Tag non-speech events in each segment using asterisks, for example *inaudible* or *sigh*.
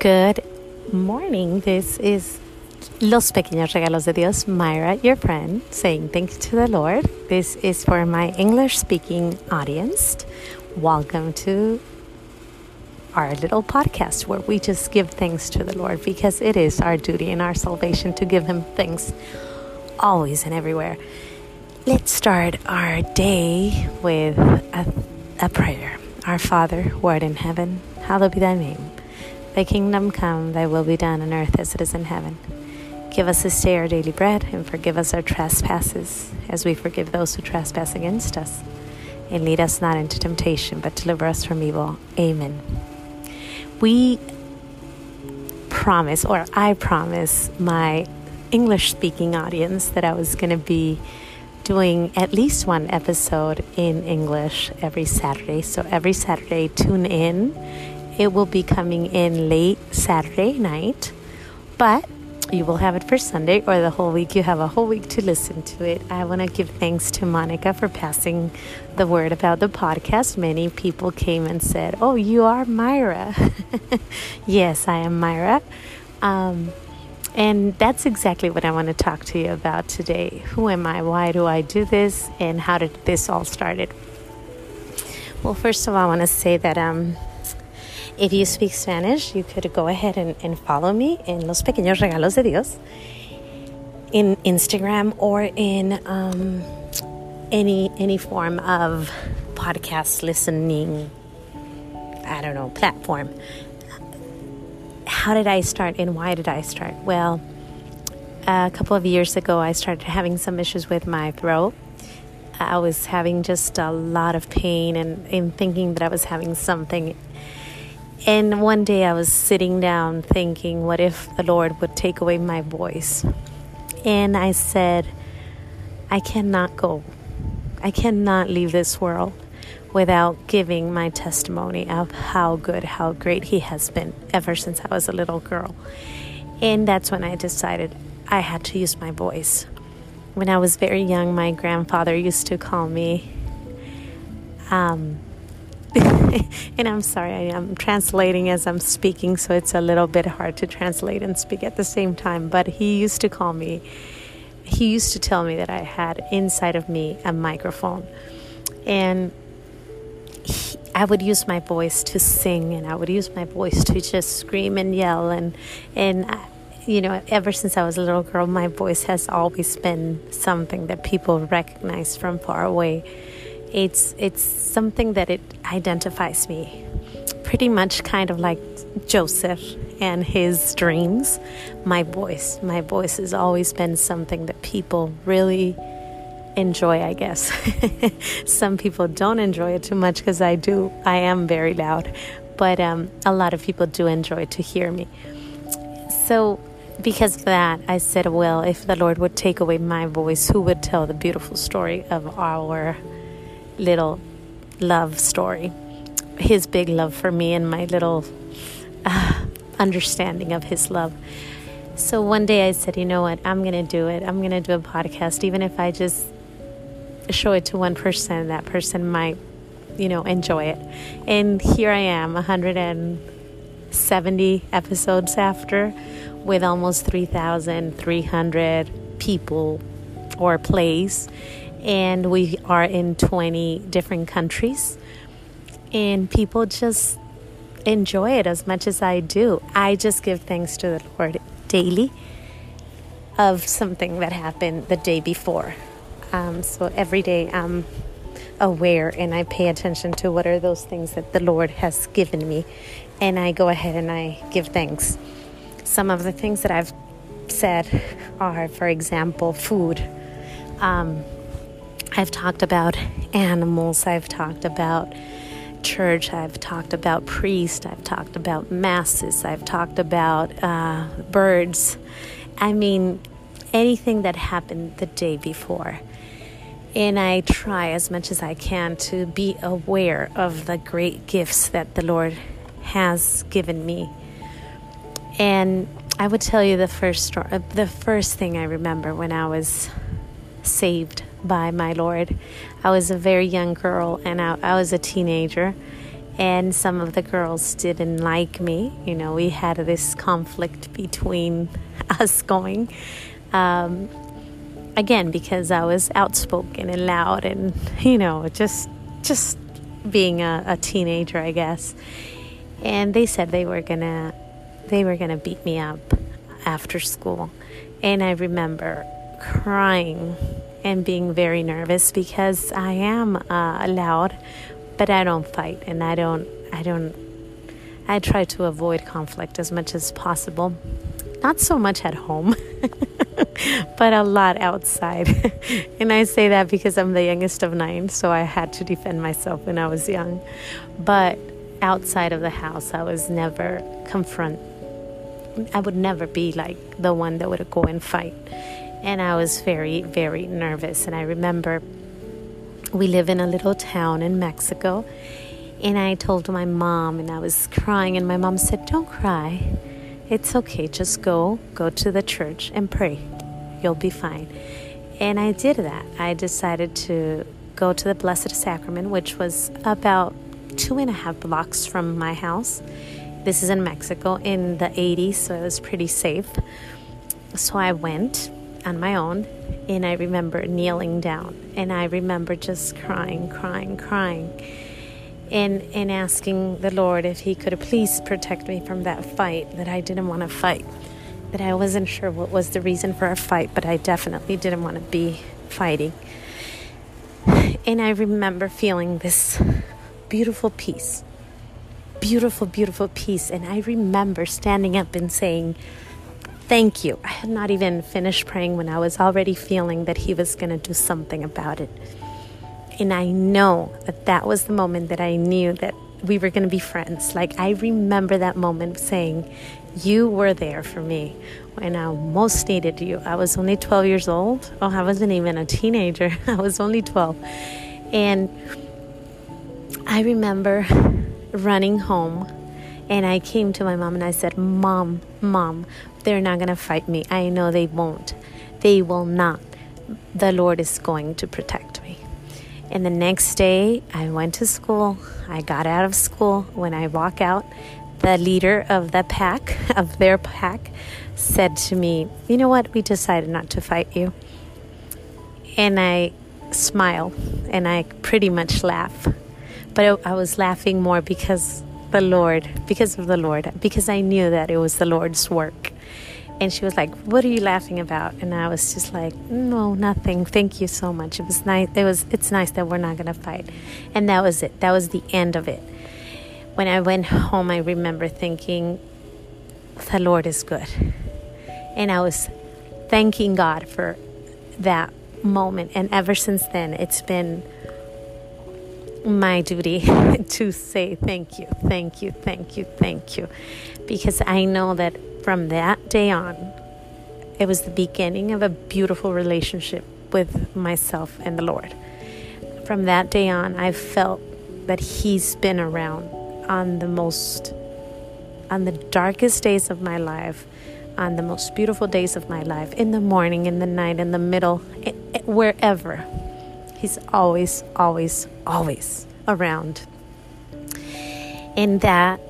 Good morning. This is Los Pequeños Regalos de Dios, Mayra, your friend, saying thank you to the Lord. This is for my English speaking audience. Welcome to our little podcast where we just give thanks to the Lord because it is our duty and our salvation to give Him thanks always and everywhere. Let's start our day with a, a prayer. Our Father, who art in heaven, hallowed be thy name. Thy kingdom come, thy will be done on earth as it is in heaven. Give us this day our daily bread, and forgive us our trespasses, as we forgive those who trespass against us. And lead us not into temptation, but deliver us from evil. Amen. We promise, or I promise my English speaking audience that I was going to be doing at least one episode in English every Saturday. So every Saturday, tune in it will be coming in late Saturday night, but you will have it for Sunday or the whole week. You have a whole week to listen to it. I want to give thanks to Monica for passing the word about the podcast. Many people came and said, Oh, you are Mayra. *laughs* yes, I am Mayra. Um, and that's exactly what I want to talk to you about today. Who am I? Why do I do this? And how did this all started? Well, first of all, I want to say that um, if you speak Spanish, you could go ahead and, and follow me in Los Pequeños Regalos de Dios in Instagram or in um, any any form of podcast listening. I don't know platform. How did I start and why did I start? Well, a couple of years ago, I started having some issues with my throat. I was having just a lot of pain and, and thinking that I was having something and one day I was sitting down thinking, what if the Lord would take away my voice? And I said, I cannot go. I cannot leave this world without giving my testimony of how good, how great He has been ever since I was a little girl. And that's when I decided I had to use my voice. When I was very young, my grandfather used to call me um, *laughs* and I'm sorry, I am translating as I'm speaking, so it's a little bit hard to translate and speak at the same time. But he used to call me, he used to tell me that I had inside of me a microphone. And he, I would use my voice to sing, and I would use my voice to just scream and yell. And, and I, you know, ever since I was a little girl, my voice has always been something that people recognize from far away it's it's something that it identifies me pretty much kind of like Joseph and his dreams. My voice my voice has always been something that people really enjoy I guess. *laughs* Some people don't enjoy it too much because I do I am very loud but um, a lot of people do enjoy to hear me. So because of that, I said, well, if the Lord would take away my voice, who would tell the beautiful story of our little love story. His big love for me and my little uh, understanding of his love. So one day I said, you know what, I'm going to do it. I'm going to do a podcast, even if I just show it to one person, that person might, you know, enjoy it. And here I am, 170 episodes after, with almost 3,300 people or plays and we are in 20 different countries and people just enjoy it as much as I do. I just give thanks to the Lord daily of something that happened the day before. Um, so every day I'm aware and I pay attention to what are those things that the Lord has given me, and I go ahead and I give thanks. Some of the things that I've said are, for example, food. Um, I've talked about animals, I've talked about church, I've talked about priest, I've talked about masses, I've talked about uh, birds. I mean, anything that happened the day before. And I try as much as I can to be aware of the great gifts that the Lord has given me. And I would tell you the first story, the first thing I remember when I was saved by my Lord. I was a very young girl and I, I was a teenager, and some of the girls didn't like me. You know, we had this conflict between *laughs* us going. Um, again, because I was outspoken and loud, and *laughs* you know, just just being a, a teenager, I guess. And they said they were gonna they were gonna beat me up after school, and I remember crying and being very nervous because I am uh, loud but I don't fight and I don't I don't I try to avoid conflict as much as possible. Not so much at home, *laughs* but a lot outside. *laughs* and I say that because I'm the youngest of nine, so I had to defend myself when I was young. But outside of the house, I was never confront. I would never be like the one that would go and fight. And I was very, very nervous. And I remember we live in a little town in Mexico. And I told my mom, and I was crying, and my mom said, Don't cry. It's okay. Just go, go to the church and pray. You'll be fine. And I did that. I decided to go to the Blessed Sacrament, which was about two and a half blocks from my house. This is in Mexico in the 80s, so it was pretty safe. So I went on my own and I remember kneeling down and I remember just crying, crying, crying, and, and asking the Lord if He could please protect me from that fight that I didn't want to fight. That I wasn't sure what was the reason for a fight, but I definitely didn't want to be fighting. And I remember feeling this beautiful peace. Beautiful, beautiful peace. And I remember standing up and saying, Thank you. I had not even finished praying when I was already feeling that He was going to do something about it. And I know that that was the moment that I knew that we were going to be friends. Like, I remember that moment saying, You were there for me when I most needed you. I was only 12 years old. Oh, I wasn't even a teenager. *laughs* I was only 12. And I remember running home and I came to my mom and I said, Mom, Mom, they're not going to fight me. I know they won't. They will not. The Lord is going to protect me. And the next day, I went to school. I got out of school. When I walk out, the leader of the pack, *laughs* of their pack, said to me, You know what? We decided not to fight you. And I smile and I pretty much laugh. But I was laughing more because the Lord, because of the Lord, because I knew that it was the Lord's work. And she was like, "What are you laughing about?" And I was just like, "No, nothing. Thank you so much. It was nice. It was. It's nice that we're not gonna fight." And that was it. That was the end of it. When I went home, I remember thinking, "The Lord is good," and I was thanking God for that moment. And ever since then, it's been my duty *laughs* to say thank you, thank you, thank you, thank you, because I know that from that day on, it was the beginning of a beautiful relationship with myself and the Lord. From that day on, I felt that He's been around on the most, on the darkest days of my life, on the most beautiful days of my life, in the morning, in the night, in the middle, wherever. He's always, always, always around. And that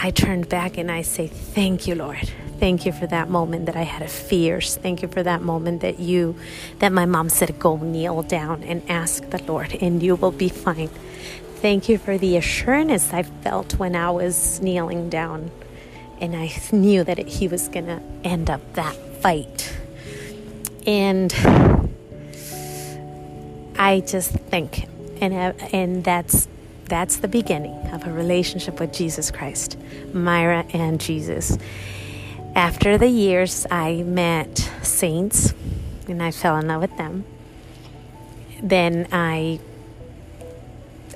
I turned back and I say, Thank you, Lord. Thank you for that moment that I had a fears. Thank you for that moment that you, that my mom said, go kneel down and ask the Lord, and you will be fine. Thank you for the assurance I felt when I was kneeling down, and I knew that it, He was going to end up that fight. And I just think, and and that's that's the beginning of a relationship with Jesus Christ, Mayra and Jesus. After the years, I met saints and I fell in love with them. Then I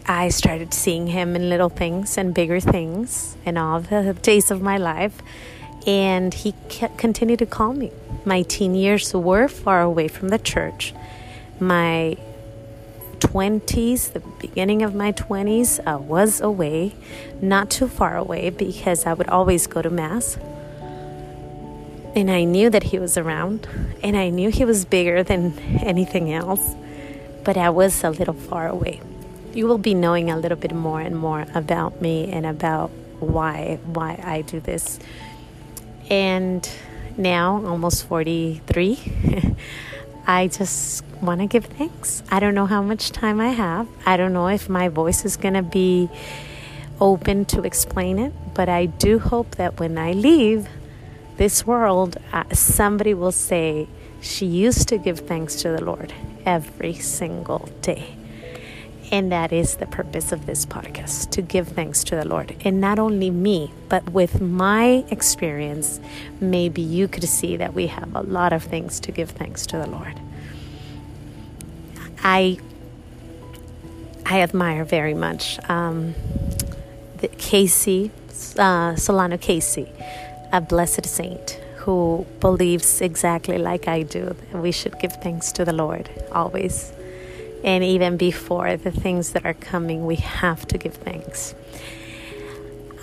I started seeing him in little things and bigger things in all the days of my life. And he continued to call me. My teen years were far away from the church. My 20s, the beginning of my 20s, I was away, not too far away because I would always go to Mass. And I knew that he was around, and I knew he was bigger than anything else, but I was a little far away. you will be knowing a little bit more and more about me and about why why I do this. And now, almost 43, *laughs* I just want to give thanks. I don't know how much time I have. I don't know if my voice is going to be open to explain it, but I do hope that when I leave this world, uh, somebody will say, She used to give thanks to the Lord every single day. And that is the purpose of this podcast to give thanks to the Lord. And not only me, but with my experience, maybe you could see that we have a lot of things to give thanks to the Lord. I I admire very much um, the Casey uh, Solano Casey, a blessed saint who believes exactly like I do we should give thanks to the Lord always. And even before the things that are coming, we have to give thanks.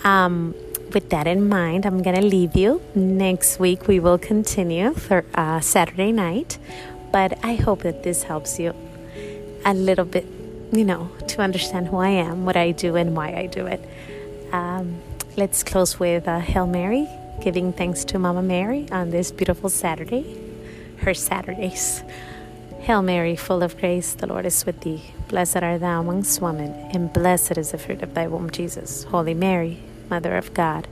Um, with that in mind, I'm going to leave you. Next week, we will continue for uh, Saturday night. But I hope that this helps you a little bit, you know, to understand who I am, what I do, and why I do it. Um, let's close with uh, Hail Mary, giving thanks to Mama Mary on this beautiful Saturday, her Saturdays. Hail Mary, full of grace, the Lord is with thee. Blessed art thou amongst women, and blessed is the fruit of thy womb, Jesus. Holy Mary, Mother of God,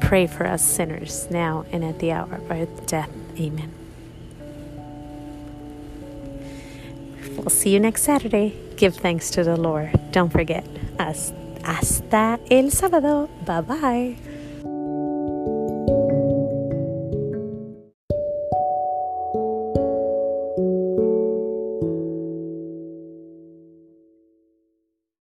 pray for us sinners, now and at the hour of our death. Amen. We'll see you next Saturday. Give thanks to the Lord. Don't forget, us. hasta el sábado. Bye bye.